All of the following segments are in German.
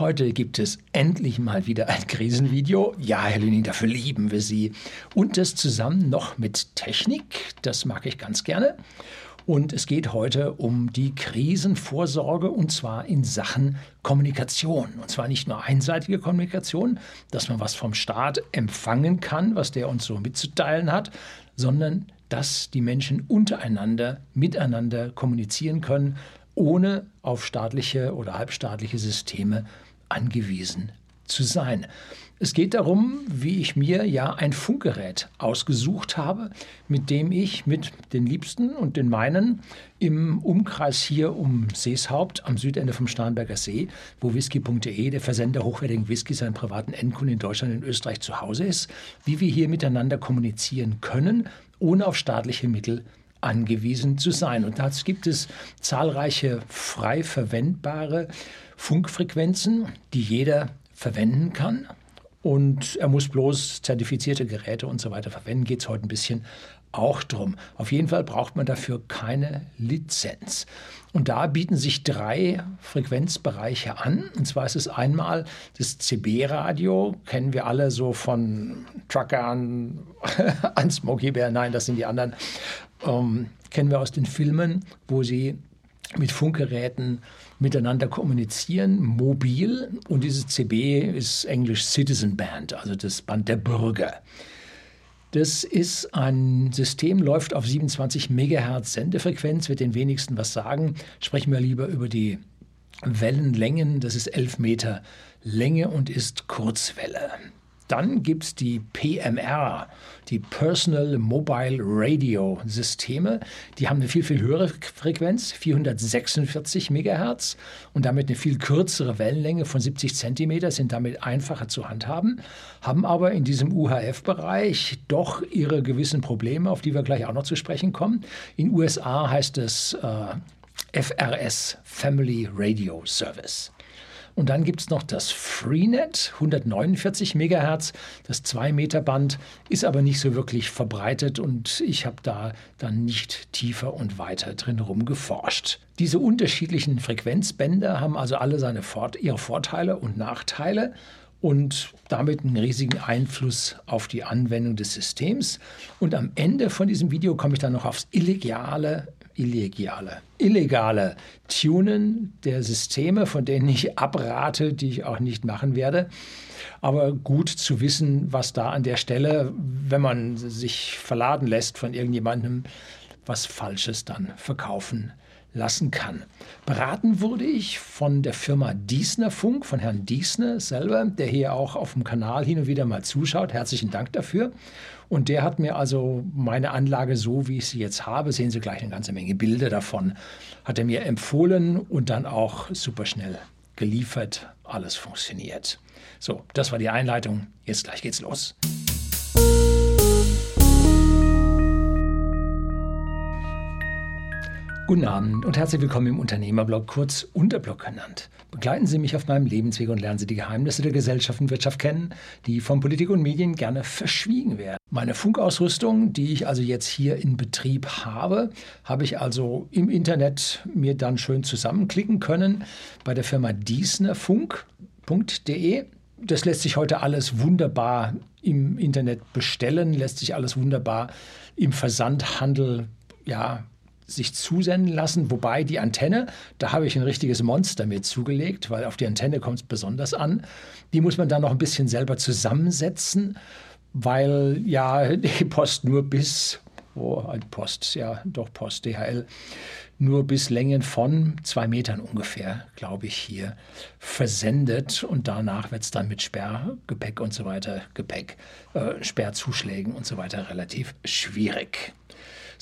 Heute gibt es endlich mal wieder ein Krisenvideo. Ja, Herr Lüning, dafür lieben wir Sie. Und das zusammen noch mit Technik. Das mag ich ganz gerne. Und es geht heute um die Krisenvorsorge und zwar in Sachen Kommunikation. Und zwar nicht nur einseitige Kommunikation, dass man was vom Staat empfangen kann, was der uns so mitzuteilen hat, sondern dass die Menschen untereinander, miteinander kommunizieren können, ohne auf staatliche oder halbstaatliche Systeme angewiesen zu sein. Es geht darum, wie ich mir ja ein Funkgerät ausgesucht habe, mit dem ich mit den Liebsten und den meinen im Umkreis hier um Seeshaupt am Südende vom Starnberger See, wo whisky.de, der Versender hochwertigen Whisky, seinen privaten Endkunden in Deutschland und Österreich zu Hause ist, wie wir hier miteinander kommunizieren können, ohne auf staatliche Mittel angewiesen zu sein. Und dazu gibt es zahlreiche frei verwendbare Funkfrequenzen, die jeder verwenden kann. Und er muss bloß zertifizierte Geräte und so weiter verwenden. Geht es heute ein bisschen auch drum. Auf jeden Fall braucht man dafür keine Lizenz. Und da bieten sich drei Frequenzbereiche an. Und zwar ist es einmal das CB-Radio, kennen wir alle so von Truckern an Smokey Bear. Nein, das sind die anderen. Ähm, kennen wir aus den Filmen, wo sie mit Funkgeräten miteinander kommunizieren, mobil. Und dieses CB ist Englisch Citizen Band, also das Band der Bürger. Das ist ein System, läuft auf 27 Megahertz Sendefrequenz, wird den wenigsten was sagen. Sprechen wir lieber über die Wellenlängen. Das ist 11 Meter Länge und ist Kurzwelle. Dann gibt es die PMR, die Personal Mobile Radio Systeme. Die haben eine viel, viel höhere Frequenz, 446 Megahertz und damit eine viel kürzere Wellenlänge von 70 Zentimeter, sind damit einfacher zu handhaben, haben aber in diesem UHF-Bereich doch ihre gewissen Probleme, auf die wir gleich auch noch zu sprechen kommen. In USA heißt es äh, FRS, Family Radio Service. Und dann gibt es noch das Freenet, 149 Megahertz. Das 2-Meter-Band ist aber nicht so wirklich verbreitet und ich habe da dann nicht tiefer und weiter drin rumgeforscht. Diese unterschiedlichen Frequenzbänder haben also alle seine Fort ihre Vorteile und Nachteile und damit einen riesigen Einfluss auf die Anwendung des Systems. Und am Ende von diesem Video komme ich dann noch aufs illegale illegale, illegale Tunen der Systeme, von denen ich abrate, die ich auch nicht machen werde. Aber gut zu wissen, was da an der Stelle, wenn man sich verladen lässt von irgendjemandem, was Falsches dann verkaufen lassen kann. Beraten wurde ich von der Firma Diesner Funk, von Herrn Diesner selber, der hier auch auf dem Kanal hin und wieder mal zuschaut. Herzlichen Dank dafür. Und der hat mir also meine Anlage so, wie ich sie jetzt habe, sehen Sie gleich eine ganze Menge Bilder davon, hat er mir empfohlen und dann auch super schnell geliefert. Alles funktioniert. So, das war die Einleitung. Jetzt gleich geht's los. Guten Abend und herzlich willkommen im Unternehmerblog, kurz Unterblog genannt. Begleiten Sie mich auf meinem Lebensweg und lernen Sie die Geheimnisse der Gesellschaft und Wirtschaft kennen, die von Politik und Medien gerne verschwiegen werden. Meine Funkausrüstung, die ich also jetzt hier in Betrieb habe, habe ich also im Internet mir dann schön zusammenklicken können bei der Firma diesnerfunk.de. Das lässt sich heute alles wunderbar im Internet bestellen, lässt sich alles wunderbar im Versandhandel ja, sich zusenden lassen. Wobei die Antenne, da habe ich ein richtiges Monster mit zugelegt, weil auf die Antenne kommt es besonders an. Die muss man dann noch ein bisschen selber zusammensetzen, weil ja die Post nur bis, oh, Post, ja doch Post, DHL, nur bis Längen von zwei Metern ungefähr, glaube ich, hier versendet. Und danach wird es dann mit Sperrgepäck und so weiter, Gepäck, äh, Sperrzuschlägen und so weiter relativ schwierig.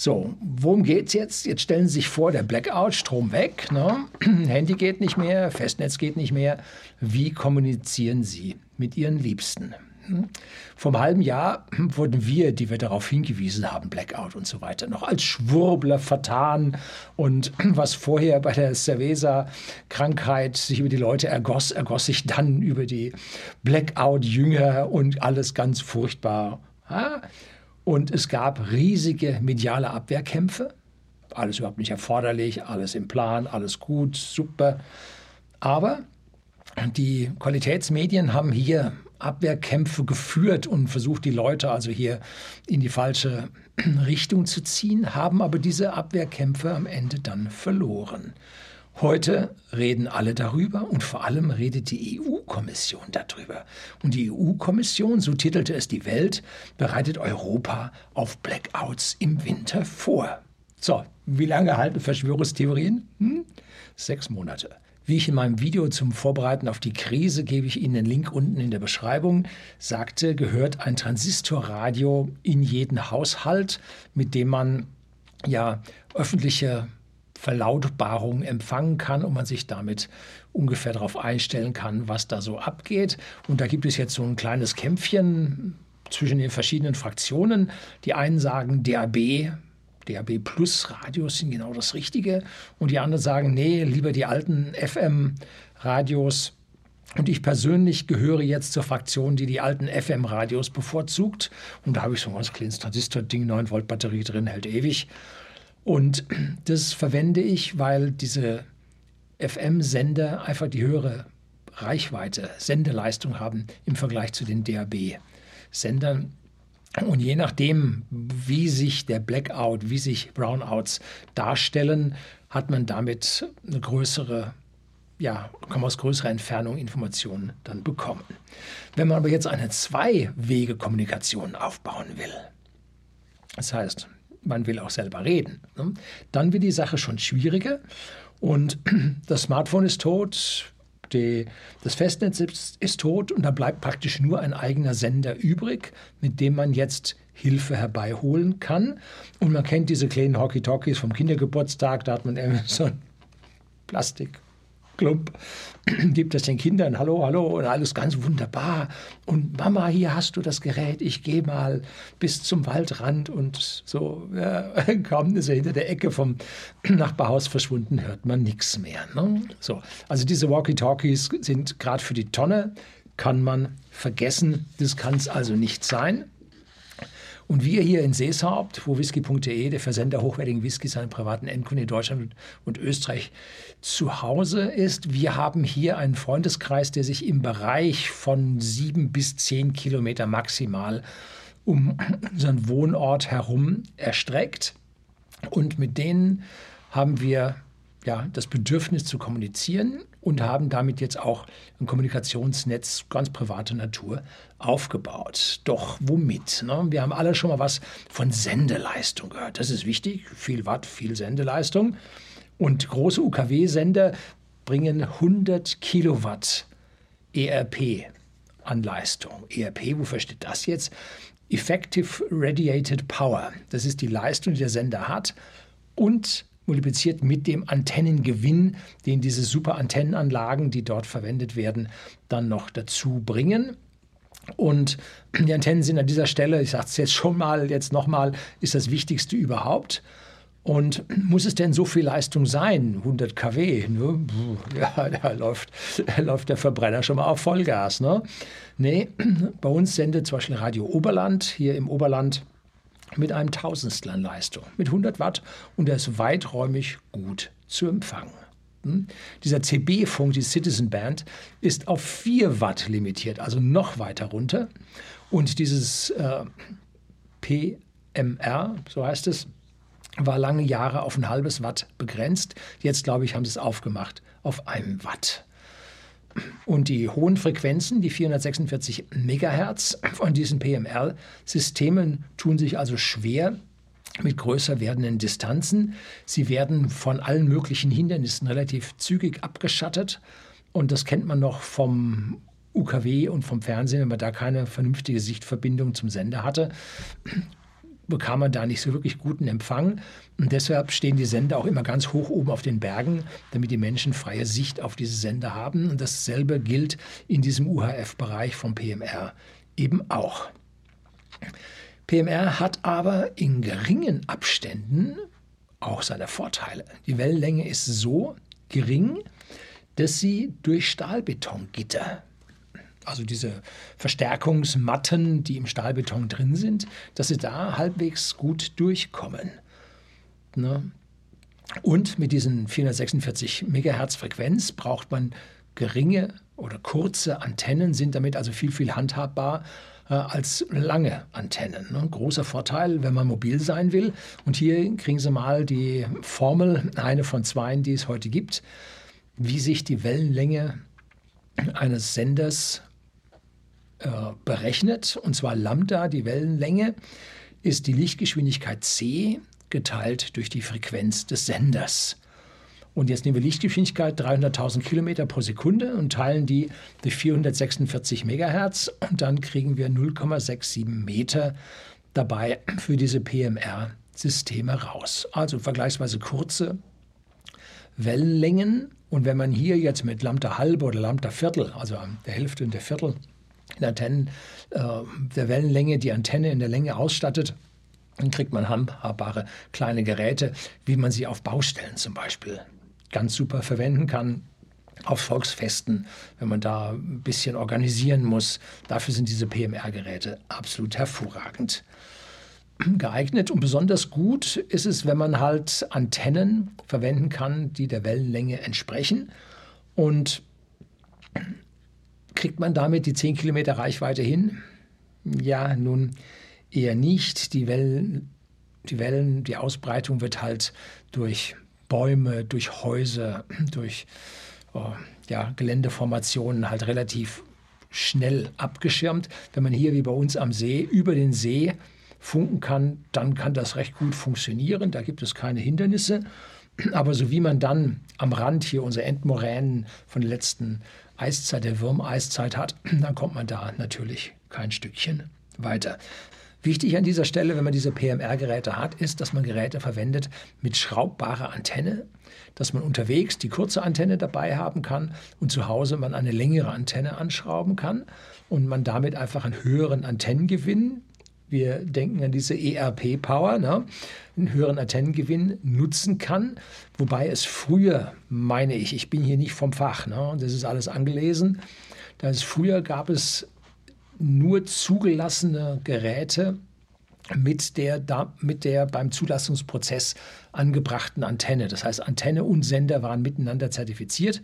So, worum geht es jetzt? Jetzt stellen Sie sich vor, der Blackout, Strom weg, ne? Handy geht nicht mehr, Festnetz geht nicht mehr. Wie kommunizieren Sie mit Ihren Liebsten? Hm? Vor einem halben Jahr wurden wir, die wir darauf hingewiesen haben, Blackout und so weiter, noch als Schwurbler vertan. Und was vorher bei der Cerveza-Krankheit sich über die Leute ergoss, ergoss sich dann über die Blackout-Jünger und alles ganz furchtbar. Und es gab riesige mediale Abwehrkämpfe. Alles überhaupt nicht erforderlich, alles im Plan, alles gut, super. Aber die Qualitätsmedien haben hier Abwehrkämpfe geführt und versucht, die Leute also hier in die falsche Richtung zu ziehen, haben aber diese Abwehrkämpfe am Ende dann verloren. Heute reden alle darüber und vor allem redet die EU-Kommission darüber. Und die EU-Kommission, so titelte es die Welt, bereitet Europa auf Blackouts im Winter vor. So, wie lange halten Verschwörungstheorien? Hm? Sechs Monate. Wie ich in meinem Video zum Vorbereiten auf die Krise, gebe ich Ihnen den Link unten in der Beschreibung, sagte, gehört ein Transistorradio in jeden Haushalt, mit dem man ja öffentliche Verlautbarung empfangen kann und man sich damit ungefähr darauf einstellen kann, was da so abgeht. Und da gibt es jetzt so ein kleines Kämpfchen zwischen den verschiedenen Fraktionen. Die einen sagen, DAB DAB Plus Radios sind genau das Richtige. Und die anderen sagen, nee, lieber die alten FM-Radios. Und ich persönlich gehöre jetzt zur Fraktion, die die alten FM-Radios bevorzugt. Und da habe ich so ein ganz kleines Transistor-Ding, 9 Volt Batterie drin, hält ewig. Und das verwende ich, weil diese FM-Sender einfach die höhere Reichweite, Sendeleistung haben im Vergleich zu den DAB-Sendern. Und je nachdem, wie sich der Blackout, wie sich Brownouts darstellen, hat man damit eine größere, ja, kann man aus größerer Entfernung Informationen dann bekommen. Wenn man aber jetzt eine Zwei-Wege-Kommunikation aufbauen will, das heißt, man will auch selber reden, ne, dann wird die Sache schon schwieriger und das Smartphone ist tot, die, das Festnetz ist, ist tot und da bleibt praktisch nur ein eigener Sender übrig, mit dem man jetzt Hilfe herbeiholen kann. Und man kennt diese kleinen Hockey-Talkies vom Kindergeburtstag, da hat man irgendwie so ein Plastik Klump, gibt es den Kindern, hallo, hallo, und alles ganz wunderbar. Und Mama, hier hast du das Gerät, ich gehe mal bis zum Waldrand und so, ja, kaum ist er hinter der Ecke vom Nachbarhaus verschwunden, hört man nichts mehr. Ne? So, also diese Walkie-Talkies sind gerade für die Tonne, kann man vergessen, das kann es also nicht sein. Und wir hier in Seeshaupt, wo whisky.de, der Versender hochwertigen Whiskys an privaten Endkunden in Deutschland und Österreich zu Hause ist, wir haben hier einen Freundeskreis, der sich im Bereich von sieben bis zehn Kilometer maximal um unseren Wohnort herum erstreckt. Und mit denen haben wir ja, das Bedürfnis zu kommunizieren und haben damit jetzt auch ein Kommunikationsnetz ganz privater Natur aufgebaut. Doch womit? Ne? Wir haben alle schon mal was von Sendeleistung gehört. Das ist wichtig. Viel Watt, viel Sendeleistung. Und große UKW-Sender bringen 100 Kilowatt ERP an Leistung. ERP, wofür steht das jetzt? Effective Radiated Power. Das ist die Leistung, die der Sender hat. Und multipliziert mit dem Antennengewinn, den diese super Antennenanlagen, die dort verwendet werden, dann noch dazu bringen. Und die Antennen sind an dieser Stelle, ich sage es jetzt schon mal, jetzt nochmal, ist das Wichtigste überhaupt. Und muss es denn so viel Leistung sein? 100 kW? Ne? Ja, da läuft, da läuft der Verbrenner schon mal auf Vollgas. Ne? Nee, bei uns sendet zum Beispiel Radio Oberland hier im Oberland mit einem Tausendstel an Leistung, mit 100 Watt und er ist weiträumig gut zu empfangen. Hm? Dieser CB-Funk, die Citizen Band, ist auf 4 Watt limitiert, also noch weiter runter. Und dieses äh, PMR, so heißt es, war lange Jahre auf ein halbes Watt begrenzt. Jetzt, glaube ich, haben sie es aufgemacht auf einem Watt. Und die hohen Frequenzen, die 446 Megahertz von diesen PMR-Systemen, tun sich also schwer mit größer werdenden Distanzen. Sie werden von allen möglichen Hindernissen relativ zügig abgeschattet. Und das kennt man noch vom UKW und vom Fernsehen, wenn man da keine vernünftige Sichtverbindung zum Sender hatte bekam man da nicht so wirklich guten Empfang. Und deshalb stehen die Sender auch immer ganz hoch oben auf den Bergen, damit die Menschen freie Sicht auf diese Sender haben. Und dasselbe gilt in diesem UHF-Bereich vom PMR eben auch. PMR hat aber in geringen Abständen auch seine Vorteile. Die Wellenlänge ist so gering, dass sie durch Stahlbetongitter also diese Verstärkungsmatten, die im Stahlbeton drin sind, dass sie da halbwegs gut durchkommen. Ne? Und mit diesen 446 Megahertz Frequenz braucht man geringe oder kurze Antennen sind damit also viel, viel handhabbar äh, als lange Antennen. Ne? Großer Vorteil, wenn man mobil sein will. Und hier kriegen Sie mal die Formel, eine von zwei, die es heute gibt, wie sich die Wellenlänge eines Senders äh, berechnet. Und zwar Lambda, die Wellenlänge, ist die Lichtgeschwindigkeit c geteilt durch die Frequenz des Senders. Und jetzt nehmen wir Lichtgeschwindigkeit 300.000 Kilometer pro Sekunde und teilen die durch 446 Megahertz und dann kriegen wir 0,67 Meter dabei für diese PMR-Systeme raus. Also vergleichsweise kurze Wellenlängen. Und wenn man hier jetzt mit Lambda halbe oder Lambda Viertel, also der Hälfte und der Viertel Antennen, äh, der Wellenlänge die Antenne in der Länge ausstattet, dann kriegt man handhabbare kleine Geräte, wie man sie auf Baustellen zum Beispiel ganz super verwenden kann auf Volksfesten, wenn man da ein bisschen organisieren muss. Dafür sind diese PMR-Geräte absolut hervorragend geeignet. Und besonders gut ist es, wenn man halt Antennen verwenden kann, die der Wellenlänge entsprechen. Und kriegt man damit die 10 Kilometer Reichweite hin? Ja, nun eher nicht. Die Wellen, die Wellen, die Ausbreitung wird halt durch Bäume, durch Häuser, durch oh, ja, Geländeformationen halt relativ schnell abgeschirmt. Wenn man hier wie bei uns am See über den See funken kann, dann kann das recht gut funktionieren. Da gibt es keine Hindernisse. Aber so wie man dann am Rand hier unsere Endmoränen von der letzten Eiszeit, der Würmeiszeit hat, dann kommt man da natürlich kein Stückchen weiter. Wichtig an dieser Stelle, wenn man diese PMR-Geräte hat, ist, dass man Geräte verwendet mit schraubbarer Antenne, dass man unterwegs die kurze Antenne dabei haben kann und zu Hause man eine längere Antenne anschrauben kann und man damit einfach einen höheren Antennengewinn wir denken an diese ERP-Power, ne? einen höheren Antennengewinn nutzen kann. Wobei es früher, meine ich, ich bin hier nicht vom Fach, ne? das ist alles angelesen, da es früher gab es nur zugelassene Geräte mit der, mit der beim Zulassungsprozess angebrachten Antenne. Das heißt, Antenne und Sender waren miteinander zertifiziert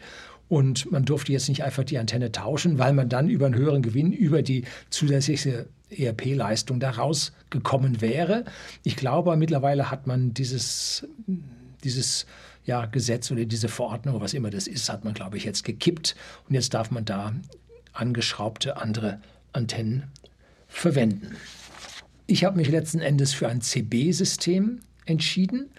und man durfte jetzt nicht einfach die Antenne tauschen, weil man dann über einen höheren Gewinn, über die zusätzliche ERP-Leistung da rausgekommen wäre. Ich glaube, mittlerweile hat man dieses, dieses ja, Gesetz oder diese Verordnung, was immer das ist, hat man, glaube ich, jetzt gekippt und jetzt darf man da angeschraubte andere Antennen verwenden. Ich habe mich letzten Endes für ein CB-System entschieden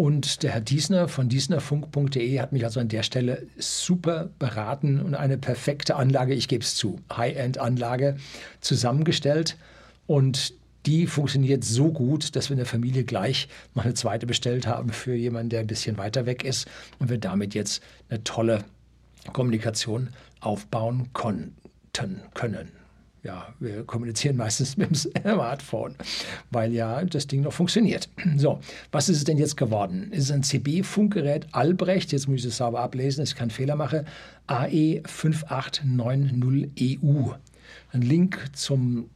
und der Herr Diesner von diesnerfunk.de hat mich also an der Stelle super beraten und eine perfekte Anlage, ich gebe es zu, High-End-Anlage zusammengestellt. Und die funktioniert so gut, dass wir in der Familie gleich noch eine zweite bestellt haben für jemanden, der ein bisschen weiter weg ist und wir damit jetzt eine tolle Kommunikation aufbauen konnten können ja, wir kommunizieren meistens mit dem Smartphone, weil ja das Ding noch funktioniert. So, was ist es denn jetzt geworden? Es ist ein CB-Funkgerät Albrecht, jetzt muss ich es sauber ablesen, dass ich keinen Fehler mache, AE5890EU. Ein Link zum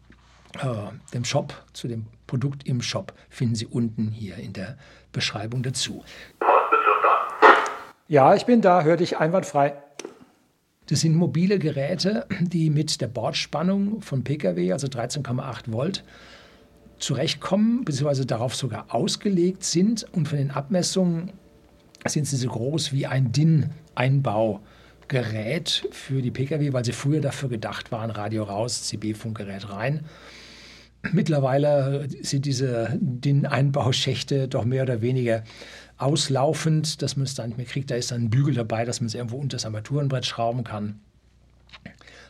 äh, dem Shop, zu dem Produkt im Shop finden Sie unten hier in der Beschreibung dazu. Ja, ich bin da, hör dich einwandfrei. Das sind mobile Geräte, die mit der Bordspannung von Pkw, also 13,8 Volt, zurechtkommen, beziehungsweise darauf sogar ausgelegt sind. Und von den Abmessungen sind sie so groß wie ein DIN-Einbaugerät für die Pkw, weil sie früher dafür gedacht waren, Radio raus, CB-Funkgerät rein. Mittlerweile sind diese DIN-Einbauschächte doch mehr oder weniger auslaufend, dass man es da nicht mehr kriegt. Da ist dann ein Bügel dabei, dass man es irgendwo unter das Armaturenbrett schrauben kann.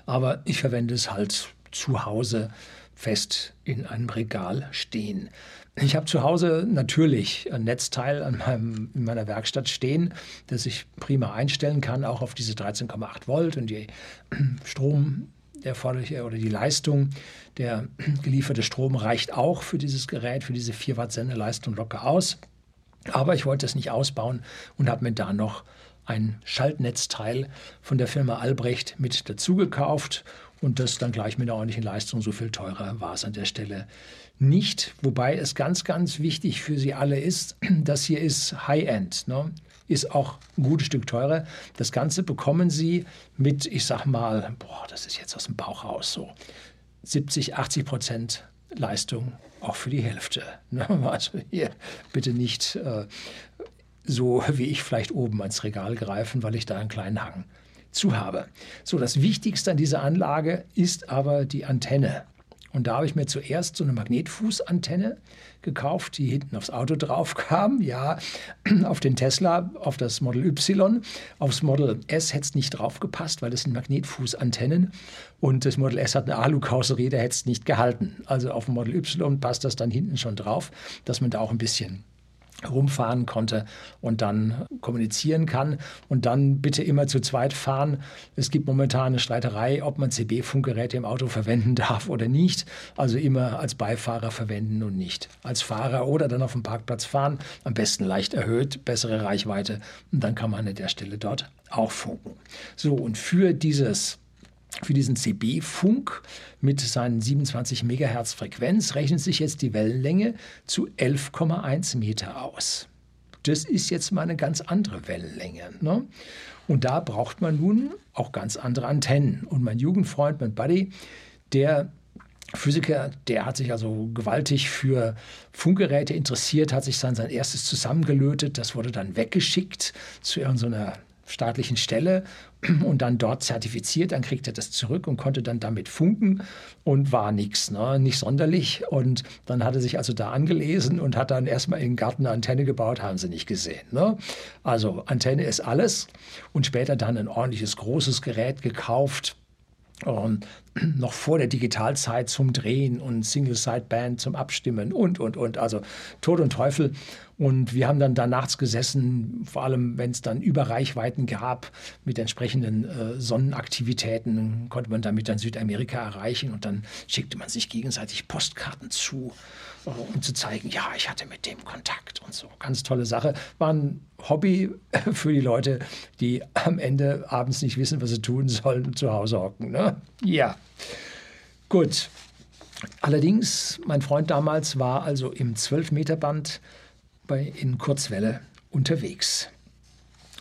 Aber ich verwende es halt zu Hause fest in einem Regal stehen. Ich habe zu Hause natürlich ein Netzteil an meinem, in meiner Werkstatt stehen, das ich prima einstellen kann, auch auf diese 13,8 Volt und die Strom, der erforderliche oder die Leistung, der gelieferte Strom reicht auch für dieses Gerät, für diese 4 Watt Sendeleistung locker aus. Aber ich wollte es nicht ausbauen und habe mir da noch ein Schaltnetzteil von der Firma Albrecht mit dazu gekauft und das dann gleich mit einer ordentlichen Leistung. So viel teurer war es an der Stelle nicht. Wobei es ganz, ganz wichtig für Sie alle ist, das hier ist High-End. Ne? ist auch ein gutes Stück teurer. Das Ganze bekommen Sie mit, ich sag mal, boah, das ist jetzt aus dem Bauch raus so, 70, 80 Prozent Leistung auch für die Hälfte. Ne? Also hier bitte nicht äh, so wie ich vielleicht oben ans Regal greifen, weil ich da einen kleinen Hang zu habe. So, das Wichtigste an dieser Anlage ist aber die Antenne. Und da habe ich mir zuerst so eine Magnetfußantenne gekauft, die hinten aufs Auto drauf kam. Ja, auf den Tesla, auf das Model Y. Aufs Model S hätte es nicht drauf gepasst, weil das sind Magnetfußantennen. Und das Model S hat eine Alu-Karosserie, da hätte es nicht gehalten. Also auf dem Model Y passt das dann hinten schon drauf, dass man da auch ein bisschen rumfahren konnte und dann kommunizieren kann und dann bitte immer zu zweit fahren. Es gibt momentan eine Streiterei, ob man CB-Funkgeräte im Auto verwenden darf oder nicht. Also immer als Beifahrer verwenden und nicht als Fahrer oder dann auf dem Parkplatz fahren. Am besten leicht erhöht, bessere Reichweite und dann kann man an der Stelle dort auch funken. So und für dieses für diesen CB-Funk mit seinen 27 Megahertz Frequenz rechnet sich jetzt die Wellenlänge zu 11,1 Meter aus. Das ist jetzt mal eine ganz andere Wellenlänge. Ne? Und da braucht man nun auch ganz andere Antennen. Und mein Jugendfreund, mein Buddy, der Physiker, der hat sich also gewaltig für Funkgeräte interessiert, hat sich dann sein erstes zusammengelötet. Das wurde dann weggeschickt zu irgendeiner staatlichen Stelle und dann dort zertifiziert, dann kriegt er das zurück und konnte dann damit funken und war nichts, ne? nicht sonderlich. Und dann hat er sich also da angelesen und hat dann erstmal in den Garten eine Antenne gebaut, haben sie nicht gesehen. Ne? Also Antenne ist alles und später dann ein ordentliches großes Gerät gekauft, und noch vor der Digitalzeit zum Drehen und Single-Side-Band zum Abstimmen und, und, und. Also Tod und Teufel. Und wir haben dann da nachts gesessen, vor allem wenn es dann Überreichweiten gab mit entsprechenden äh, Sonnenaktivitäten, konnte man damit dann Südamerika erreichen und dann schickte man sich gegenseitig Postkarten zu, äh, um zu zeigen, ja, ich hatte mit dem Kontakt und so. Ganz tolle Sache. War ein Hobby für die Leute, die am Ende abends nicht wissen, was sie tun sollen und zu Hause hocken. Ne? Ja, gut. Allerdings, mein Freund damals war also im 12-Meter-Band bei, in Kurzwelle unterwegs.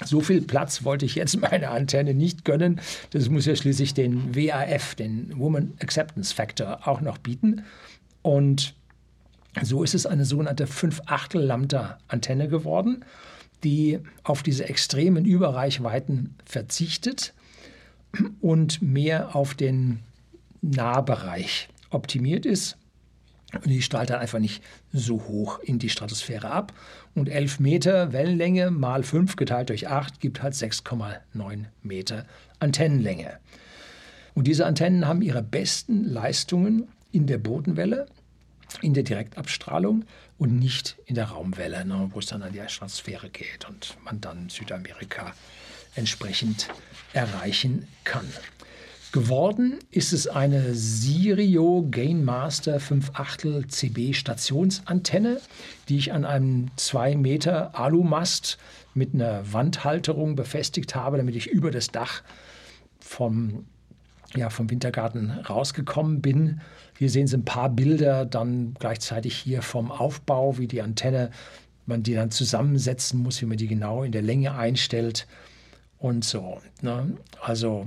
So viel Platz wollte ich jetzt meiner Antenne nicht gönnen. Das muss ja schließlich den WAF, den Woman Acceptance Factor, auch noch bieten. Und so ist es eine sogenannte 5-Achtel-Lambda-Antenne geworden, die auf diese extremen Überreichweiten verzichtet und mehr auf den Nahbereich optimiert ist. Und die strahlt dann einfach nicht so hoch in die Stratosphäre ab. Und 11 Meter Wellenlänge mal 5 geteilt durch 8 gibt halt 6,9 Meter Antennenlänge. Und diese Antennen haben ihre besten Leistungen in der Bodenwelle, in der Direktabstrahlung und nicht in der Raumwelle, ne, wo es dann an die Stratosphäre geht und man dann Südamerika entsprechend erreichen kann. Geworden ist es eine Sirio Gainmaster 5 Achtel CB Stationsantenne, die ich an einem 2 Meter Alumast mit einer Wandhalterung befestigt habe, damit ich über das Dach vom, ja, vom Wintergarten rausgekommen bin. Hier sehen Sie ein paar Bilder dann gleichzeitig hier vom Aufbau, wie die Antenne, man die dann zusammensetzen muss, wie man die genau in der Länge einstellt und so. Ne? Also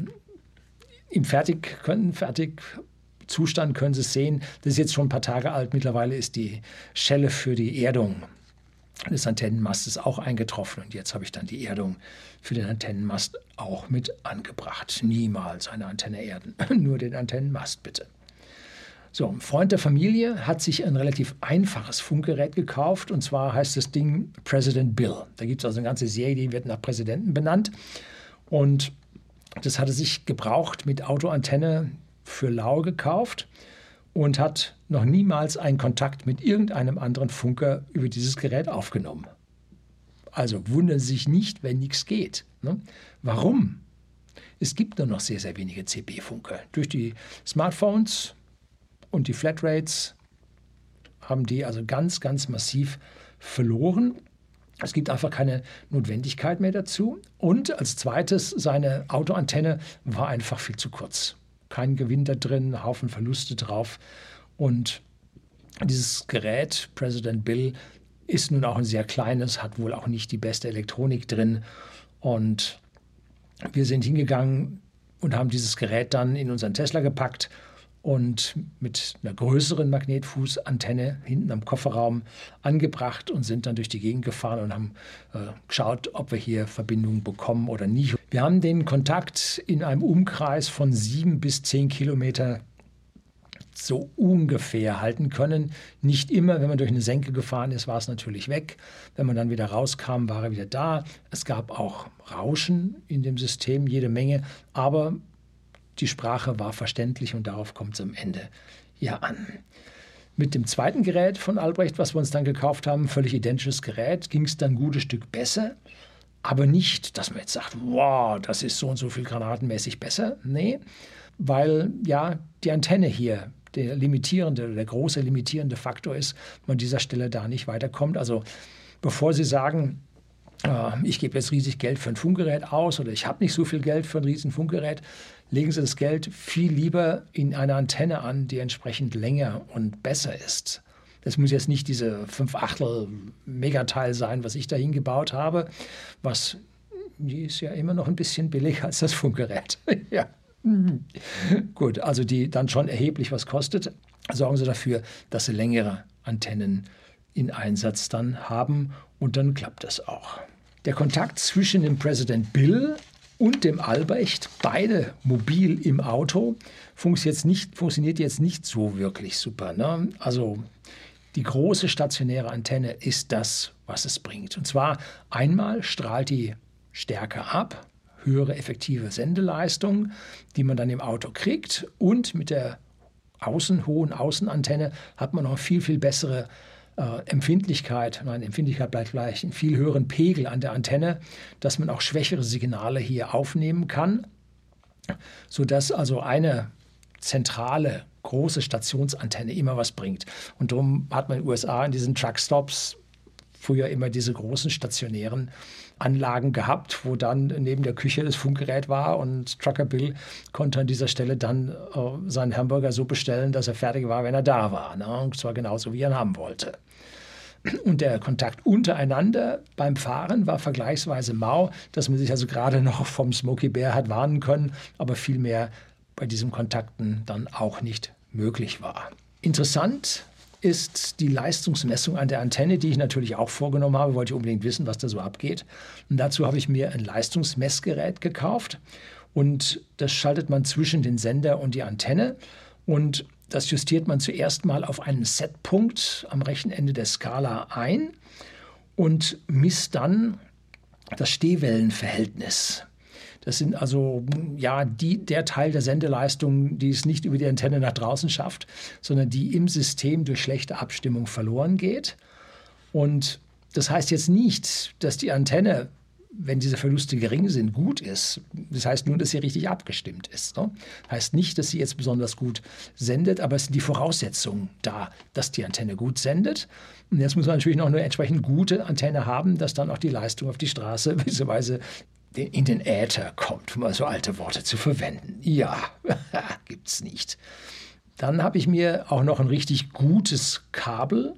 im Fertig können, Fertigzustand können Sie es sehen. Das ist jetzt schon ein paar Tage alt. Mittlerweile ist die Schelle für die Erdung des Antennenmastes auch eingetroffen. Und jetzt habe ich dann die Erdung für den Antennenmast auch mit angebracht. Niemals eine Antenne erden, nur den Antennenmast bitte. So, ein Freund der Familie hat sich ein relativ einfaches Funkgerät gekauft und zwar heißt das Ding President Bill. Da gibt es also eine ganze Serie, die wird nach Präsidenten benannt. Und das hatte sich gebraucht mit Autoantenne für Lau gekauft und hat noch niemals einen Kontakt mit irgendeinem anderen Funker über dieses Gerät aufgenommen. Also wundern Sie sich nicht, wenn nichts geht. Ne? Warum? Es gibt nur noch sehr, sehr wenige CB-Funker. Durch die Smartphones und die Flatrates haben die also ganz, ganz massiv verloren. Es gibt einfach keine Notwendigkeit mehr dazu. Und als zweites, seine Autoantenne war einfach viel zu kurz. Kein Gewinn da drin, Haufen Verluste drauf. Und dieses Gerät, President Bill, ist nun auch ein sehr kleines, hat wohl auch nicht die beste Elektronik drin. Und wir sind hingegangen und haben dieses Gerät dann in unseren Tesla gepackt und mit einer größeren Magnetfußantenne hinten am Kofferraum angebracht und sind dann durch die Gegend gefahren und haben äh, geschaut, ob wir hier Verbindungen bekommen oder nicht. Wir haben den Kontakt in einem Umkreis von sieben bis zehn Kilometer so ungefähr halten können. Nicht immer, wenn man durch eine Senke gefahren ist, war es natürlich weg. Wenn man dann wieder rauskam, war er wieder da. Es gab auch Rauschen in dem System, jede Menge, aber die Sprache war verständlich und darauf kommt es am Ende ja an. Mit dem zweiten Gerät von Albrecht, was wir uns dann gekauft haben, völlig identisches Gerät, ging es dann ein gutes Stück besser. Aber nicht, dass man jetzt sagt, wow, das ist so und so viel granatenmäßig besser. Nee, weil ja die Antenne hier der limitierende, der große limitierende Faktor ist, man an dieser Stelle da nicht weiterkommt. Also bevor Sie sagen, ich gebe jetzt riesig Geld für ein Funkgerät aus oder ich habe nicht so viel Geld für ein riesen Funkgerät, legen Sie das Geld viel lieber in eine Antenne an, die entsprechend länger und besser ist. Das muss jetzt nicht diese 5 Achtel Megateil sein, was ich dahin gebaut habe, was die ist ja immer noch ein bisschen billiger als das Funkgerät. ja. Gut, also die dann schon erheblich was kostet. Sorgen Sie dafür, dass Sie längere Antennen in Einsatz dann haben und dann klappt das auch. Der Kontakt zwischen dem Präsident Bill und dem Albrecht, beide mobil im Auto, funktioniert jetzt nicht, so wirklich super. Ne? Also die große stationäre Antenne ist das, was es bringt. Und zwar einmal strahlt die stärker ab, höhere effektive Sendeleistung, die man dann im Auto kriegt. Und mit der außen, hohen Außenantenne hat man noch viel, viel bessere äh, Empfindlichkeit, nein, Empfindlichkeit bleibt gleich, einen viel höheren Pegel an der Antenne, dass man auch schwächere Signale hier aufnehmen kann, sodass also eine zentrale große Stationsantenne immer was bringt. Und darum hat man in den USA in diesen Truckstops früher immer diese großen stationären Anlagen gehabt, wo dann neben der Küche das Funkgerät war und Trucker Bill konnte an dieser Stelle dann äh, seinen Hamburger so bestellen, dass er fertig war, wenn er da war. Ne? Und zwar genauso, wie er ihn haben wollte. Und der Kontakt untereinander beim Fahren war vergleichsweise mau, dass man sich also gerade noch vom Smoky Bear hat warnen können, aber viel mehr bei diesen Kontakten dann auch nicht möglich war. Interessant ist die Leistungsmessung an der Antenne, die ich natürlich auch vorgenommen habe, wollte ich unbedingt wissen, was da so abgeht. Und dazu habe ich mir ein Leistungsmessgerät gekauft und das schaltet man zwischen den Sender und die Antenne und das justiert man zuerst mal auf einen Setpunkt am rechten Ende der Skala ein und misst dann das Stehwellenverhältnis. Das sind also ja die, der Teil der Sendeleistung, die es nicht über die Antenne nach draußen schafft, sondern die im System durch schlechte Abstimmung verloren geht. Und das heißt jetzt nicht, dass die Antenne wenn diese Verluste gering sind, gut ist. Das heißt nur, dass sie richtig abgestimmt ist. Ne? Heißt nicht, dass sie jetzt besonders gut sendet, aber es sind die Voraussetzungen da, dass die Antenne gut sendet. Und jetzt muss man natürlich noch eine entsprechend gute Antenne haben, dass dann auch die Leistung auf die Straße beziehungsweise in den Äther kommt, um mal so alte Worte zu verwenden. Ja, gibt es nicht. Dann habe ich mir auch noch ein richtig gutes Kabel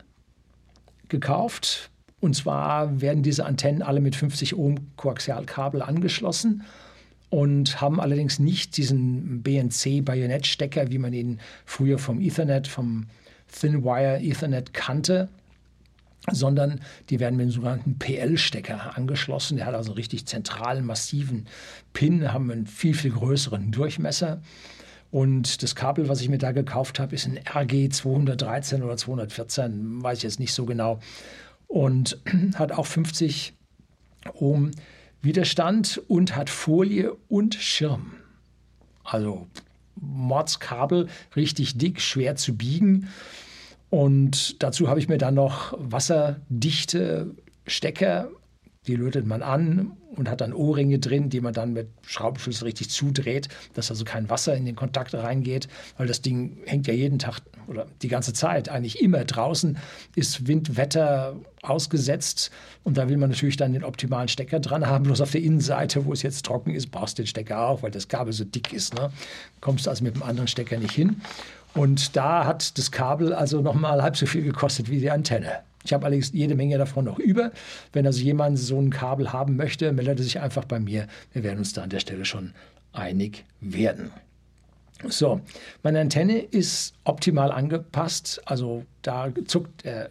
gekauft. Und zwar werden diese Antennen alle mit 50 Ohm Koaxialkabel angeschlossen und haben allerdings nicht diesen BNC-Bajonettstecker, wie man ihn früher vom Ethernet, vom Thin Wire Ethernet kannte, sondern die werden mit dem sogenannten PL-Stecker angeschlossen. Der hat also einen richtig zentralen, massiven Pin, haben einen viel, viel größeren Durchmesser. Und das Kabel, was ich mir da gekauft habe, ist ein RG 213 oder 214, weiß ich jetzt nicht so genau. Und hat auch 50 Ohm Widerstand und hat Folie und Schirm. Also Mordskabel, richtig dick, schwer zu biegen. Und dazu habe ich mir dann noch wasserdichte Stecker, die lötet man an und hat dann Ohrringe drin, die man dann mit Schraubenschlüssel richtig zudreht, dass also kein Wasser in den Kontakt reingeht, weil das Ding hängt ja jeden Tag oder die ganze Zeit eigentlich immer draußen, ist Wind, Wetter ausgesetzt und da will man natürlich dann den optimalen Stecker dran haben. Bloß auf der Innenseite, wo es jetzt trocken ist, brauchst du den Stecker auch, weil das Kabel so dick ist. Ne? Kommst du also mit dem anderen Stecker nicht hin. Und da hat das Kabel also nochmal halb so viel gekostet wie die Antenne. Ich habe allerdings jede Menge davon noch über. Wenn also jemand so ein Kabel haben möchte, meldet er sich einfach bei mir. Wir werden uns da an der Stelle schon einig werden. So, meine Antenne ist optimal angepasst. Also da zuckt der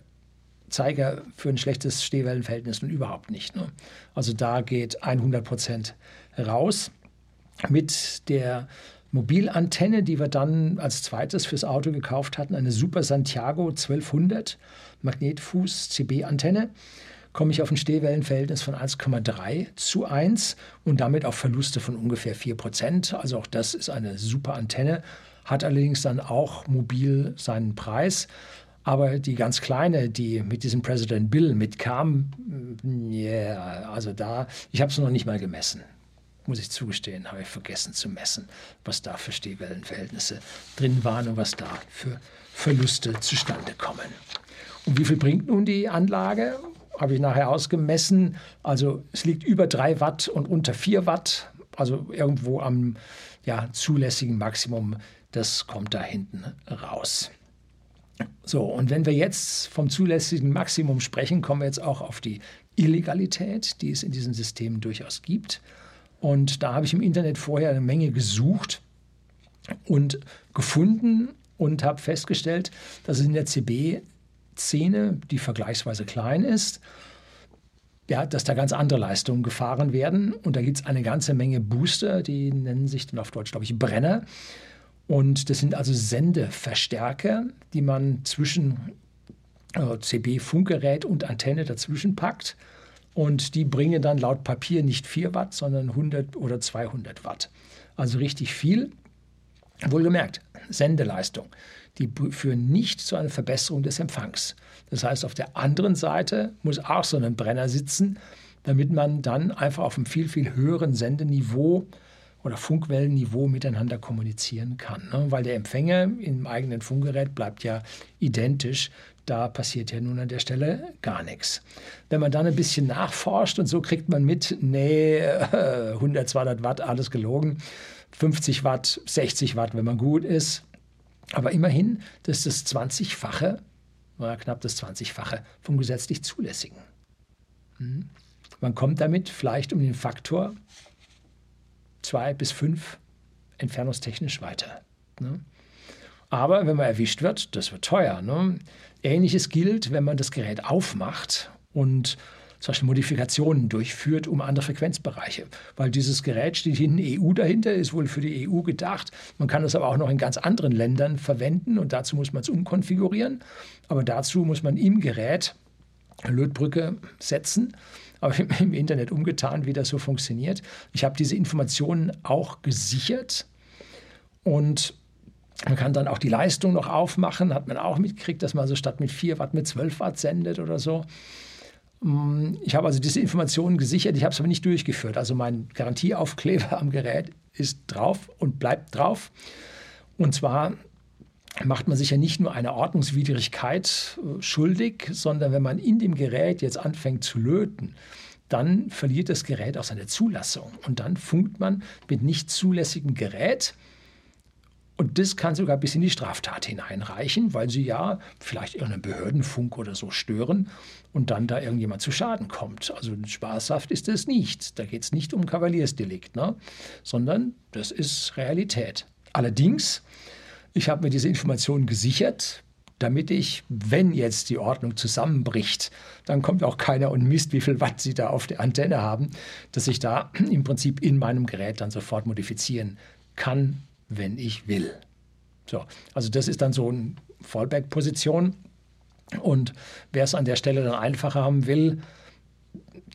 Zeiger für ein schlechtes Stehwellenverhältnis nun überhaupt nicht. Ne? Also da geht 100 Prozent raus. Mit der Mobilantenne, die wir dann als zweites fürs Auto gekauft hatten, eine Super Santiago 1200 Magnetfuß CB-Antenne, komme ich auf ein Stehwellenverhältnis von 1,3 zu 1 und damit auf Verluste von ungefähr 4 Prozent. Also auch das ist eine super Antenne, hat allerdings dann auch mobil seinen Preis. Aber die ganz kleine, die mit diesem President Bill mitkam, yeah, also da, ich habe es noch nicht mal gemessen muss ich zugestehen, habe ich vergessen zu messen, was da für Stehwellenverhältnisse drin waren und was da für Verluste zustande kommen. Und wie viel bringt nun die Anlage? Habe ich nachher ausgemessen. Also es liegt über 3 Watt und unter 4 Watt, also irgendwo am ja, zulässigen Maximum. Das kommt da hinten raus. So, und wenn wir jetzt vom zulässigen Maximum sprechen, kommen wir jetzt auch auf die Illegalität, die es in diesen Systemen durchaus gibt. Und da habe ich im Internet vorher eine Menge gesucht und gefunden und habe festgestellt, dass es in der CB-Szene, die vergleichsweise klein ist, ja, dass da ganz andere Leistungen gefahren werden. Und da gibt es eine ganze Menge Booster, die nennen sich dann auf Deutsch, glaube ich, Brenner. Und das sind also Sendeverstärker, die man zwischen äh, CB-Funkgerät und Antenne dazwischen packt. Und die bringen dann laut Papier nicht 4 Watt, sondern 100 oder 200 Watt. Also richtig viel. Wohlgemerkt, Sendeleistung. Die führen nicht zu einer Verbesserung des Empfangs. Das heißt, auf der anderen Seite muss auch so ein Brenner sitzen, damit man dann einfach auf einem viel, viel höheren Sendeniveau oder Funkwellenniveau miteinander kommunizieren kann. Ne? Weil der Empfänger im eigenen Funkgerät bleibt ja identisch da passiert ja nun an der Stelle gar nichts. Wenn man dann ein bisschen nachforscht und so kriegt man mit, nee, 100, 200 Watt, alles gelogen, 50 Watt, 60 Watt, wenn man gut ist. Aber immerhin, das ist das 20-fache, knapp das 20-fache vom gesetzlich Zulässigen. Hm? Man kommt damit vielleicht um den Faktor 2 bis 5 entfernungstechnisch weiter. Ne? Aber wenn man erwischt wird, das wird teuer. Ne? Ähnliches gilt, wenn man das Gerät aufmacht und zum Beispiel Modifikationen durchführt um andere Frequenzbereiche. Weil dieses Gerät steht hinten EU dahinter, ist wohl für die EU gedacht. Man kann es aber auch noch in ganz anderen Ländern verwenden und dazu muss man es umkonfigurieren. Aber dazu muss man im Gerät Lötbrücke setzen. Aber im Internet umgetan, wie das so funktioniert. Ich habe diese Informationen auch gesichert und man kann dann auch die Leistung noch aufmachen, hat man auch mitgekriegt, dass man also statt mit 4 Watt mit 12 Watt sendet oder so. Mm, ich habe also diese Informationen gesichert, ich habe es aber nicht durchgeführt. Also mein Garantieaufkleber am Gerät ist drauf und bleibt drauf. Und zwar macht man sich ja nicht nur eine Ordnungswidrigkeit äh, schuldig, sondern wenn man in dem Gerät jetzt anfängt zu löten, dann verliert das Gerät auch seine Zulassung. Und dann funkt man mit nicht zulässigem Gerät und das kann sogar bis in die Straftat hineinreichen, weil sie ja vielleicht irgendeinen Behördenfunk oder so stören und dann da irgendjemand zu Schaden kommt. Also spaßhaft ist es nicht. Da geht es nicht um Kavaliersdelikt, ne? sondern das ist Realität. Allerdings, ich habe mir diese Informationen gesichert, damit ich, wenn jetzt die Ordnung zusammenbricht, dann kommt auch keiner und misst, wie viel Watt sie da auf der Antenne haben, dass ich da im Prinzip in meinem Gerät dann sofort modifizieren kann wenn ich will. So, also das ist dann so eine Fallback-Position. Und wer es an der Stelle dann einfacher haben will,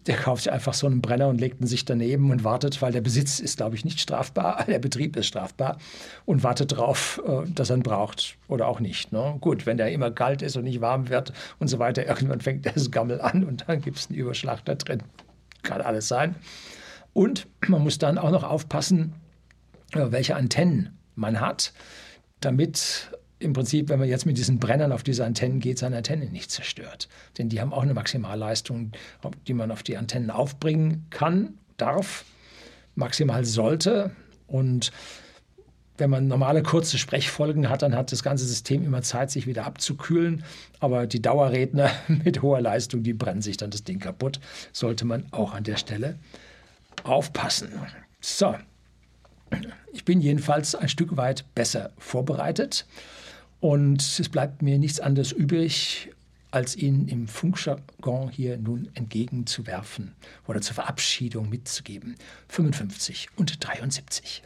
der kauft sich einfach so einen Brenner und legt ihn sich daneben und wartet, weil der Besitz ist, glaube ich, nicht strafbar, der Betrieb ist strafbar und wartet darauf, äh, dass er ihn braucht oder auch nicht. Ne? Gut, wenn der immer kalt ist und nicht warm wird und so weiter, irgendwann fängt das Gammel an und dann gibt es einen Überschlag da drin. Kann alles sein. Und man muss dann auch noch aufpassen, welche Antennen man hat, damit im Prinzip, wenn man jetzt mit diesen Brennern auf diese Antennen geht, seine Antenne nicht zerstört. Denn die haben auch eine Maximalleistung, die man auf die Antennen aufbringen kann, darf, maximal sollte. Und wenn man normale kurze Sprechfolgen hat, dann hat das ganze System immer Zeit, sich wieder abzukühlen. Aber die Dauerredner mit hoher Leistung, die brennen sich dann das Ding kaputt. Sollte man auch an der Stelle aufpassen. So, ich bin jedenfalls ein Stück weit besser vorbereitet. Und es bleibt mir nichts anderes übrig, als Ihnen im Funkjargon hier nun entgegenzuwerfen oder zur Verabschiedung mitzugeben. 55 und 73.